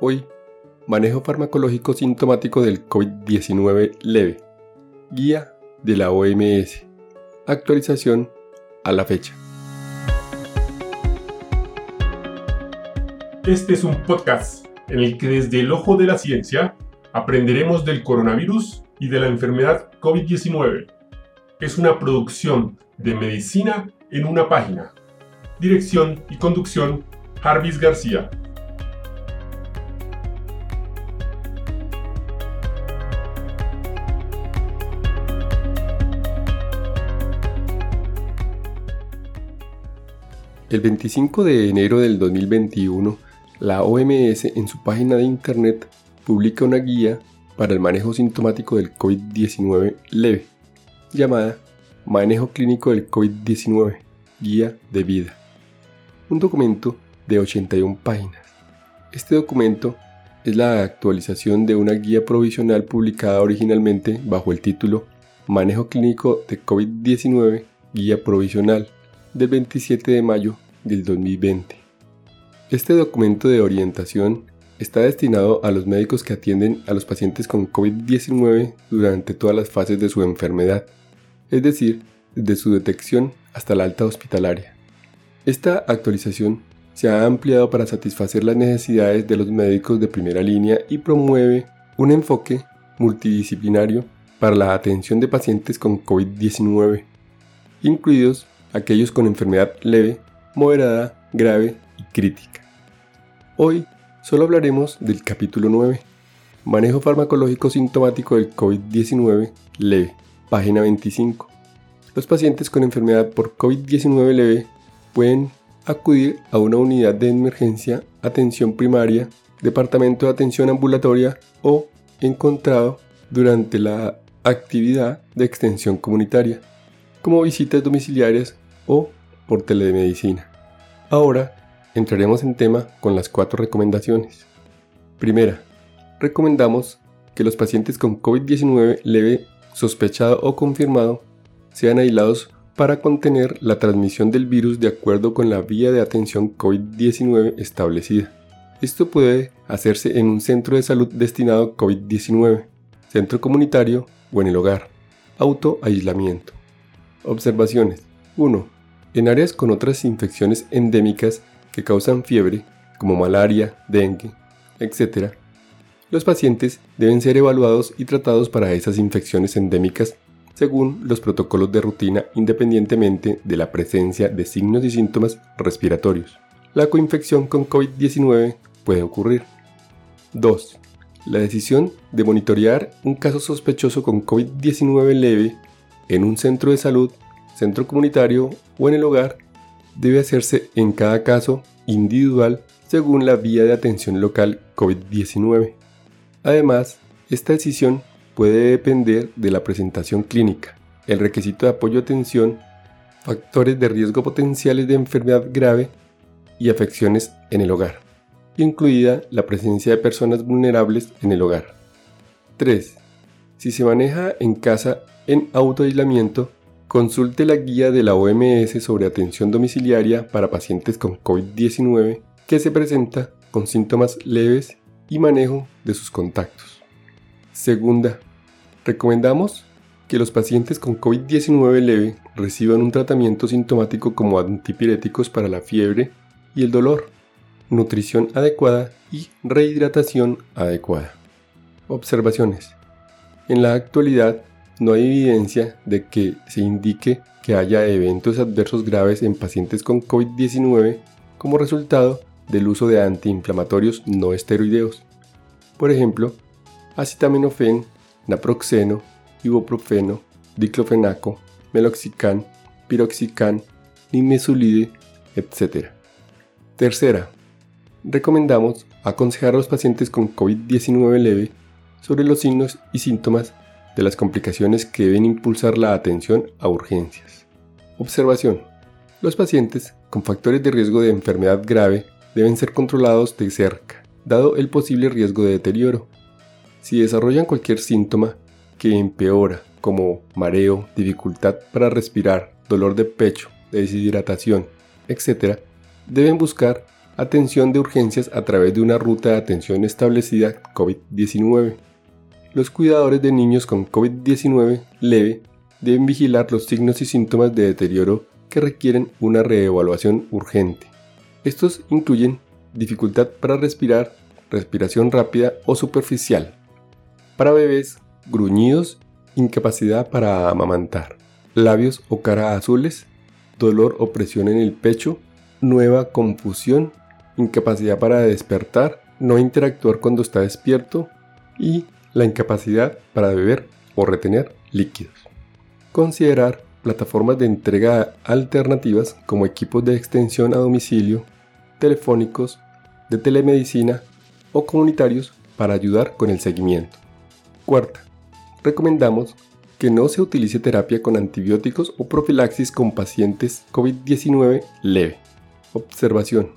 Hoy, manejo farmacológico sintomático del COVID-19 leve. Guía de la OMS. Actualización a la fecha. Este es un podcast en el que desde el ojo de la ciencia aprenderemos del coronavirus y de la enfermedad COVID-19. Es una producción de medicina en una página. Dirección y conducción, Jarvis García. El 25 de enero del 2021, la OMS en su página de internet publica una guía para el manejo sintomático del COVID-19 leve, llamada Manejo Clínico del COVID-19, Guía de Vida. Un documento de 81 páginas. Este documento es la actualización de una guía provisional publicada originalmente bajo el título Manejo Clínico de COVID-19, Guía Provisional, del 27 de mayo del 2020. Este documento de orientación está destinado a los médicos que atienden a los pacientes con COVID-19 durante todas las fases de su enfermedad, es decir, desde su detección hasta la alta hospitalaria. Esta actualización se ha ampliado para satisfacer las necesidades de los médicos de primera línea y promueve un enfoque multidisciplinario para la atención de pacientes con COVID-19, incluidos aquellos con enfermedad leve moderada, grave y crítica. Hoy solo hablaremos del capítulo 9, Manejo farmacológico sintomático del COVID-19 leve, página 25. Los pacientes con enfermedad por COVID-19 leve pueden acudir a una unidad de emergencia, atención primaria, departamento de atención ambulatoria o encontrado durante la actividad de extensión comunitaria, como visitas domiciliarias o por telemedicina. Ahora entraremos en tema con las cuatro recomendaciones. Primera, recomendamos que los pacientes con COVID-19 leve, sospechado o confirmado sean aislados para contener la transmisión del virus de acuerdo con la vía de atención COVID-19 establecida. Esto puede hacerse en un centro de salud destinado a COVID-19, centro comunitario o en el hogar. Auto-aislamiento. Observaciones. 1. En áreas con otras infecciones endémicas que causan fiebre, como malaria, dengue, etc., los pacientes deben ser evaluados y tratados para esas infecciones endémicas según los protocolos de rutina independientemente de la presencia de signos y síntomas respiratorios. La coinfección con COVID-19 puede ocurrir. 2. La decisión de monitorear un caso sospechoso con COVID-19 leve en un centro de salud centro comunitario o en el hogar debe hacerse en cada caso individual según la vía de atención local COVID-19. Además, esta decisión puede depender de la presentación clínica, el requisito de apoyo atención, factores de riesgo potenciales de enfermedad grave y afecciones en el hogar, incluida la presencia de personas vulnerables en el hogar. 3. Si se maneja en casa en autoaislamiento, Consulte la guía de la OMS sobre atención domiciliaria para pacientes con COVID-19 que se presenta con síntomas leves y manejo de sus contactos. Segunda, recomendamos que los pacientes con COVID-19 leve reciban un tratamiento sintomático como antipiréticos para la fiebre y el dolor, nutrición adecuada y rehidratación adecuada. Observaciones. En la actualidad, no hay evidencia de que se indique que haya eventos adversos graves en pacientes con COVID-19 como resultado del uso de antiinflamatorios no esteroideos. Por ejemplo, acetaminofén, naproxeno, ibuprofeno, diclofenaco, meloxicam, piroxicam, nimesulide, etc. Tercera, recomendamos aconsejar a los pacientes con COVID-19 leve sobre los signos y síntomas de las complicaciones que deben impulsar la atención a urgencias. Observación. Los pacientes con factores de riesgo de enfermedad grave deben ser controlados de cerca, dado el posible riesgo de deterioro. Si desarrollan cualquier síntoma que empeora, como mareo, dificultad para respirar, dolor de pecho, deshidratación, etc., deben buscar atención de urgencias a través de una ruta de atención establecida COVID-19. Los cuidadores de niños con COVID-19 leve deben vigilar los signos y síntomas de deterioro que requieren una reevaluación urgente. Estos incluyen dificultad para respirar, respiración rápida o superficial. Para bebés, gruñidos, incapacidad para amamantar, labios o cara azules, dolor o presión en el pecho, nueva confusión, incapacidad para despertar, no interactuar cuando está despierto y la incapacidad para beber o retener líquidos. Considerar plataformas de entrega alternativas como equipos de extensión a domicilio, telefónicos, de telemedicina o comunitarios para ayudar con el seguimiento. Cuarta, recomendamos que no se utilice terapia con antibióticos o profilaxis con pacientes COVID-19 leve. Observación.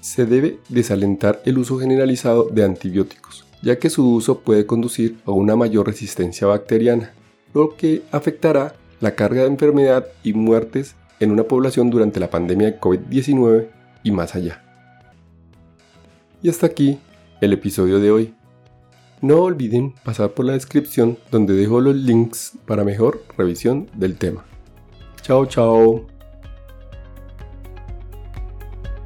Se debe desalentar el uso generalizado de antibióticos, ya que su uso puede conducir a una mayor resistencia bacteriana, lo que afectará la carga de enfermedad y muertes en una población durante la pandemia de COVID-19 y más allá. Y hasta aquí el episodio de hoy. No olviden pasar por la descripción donde dejo los links para mejor revisión del tema. Chao, chao.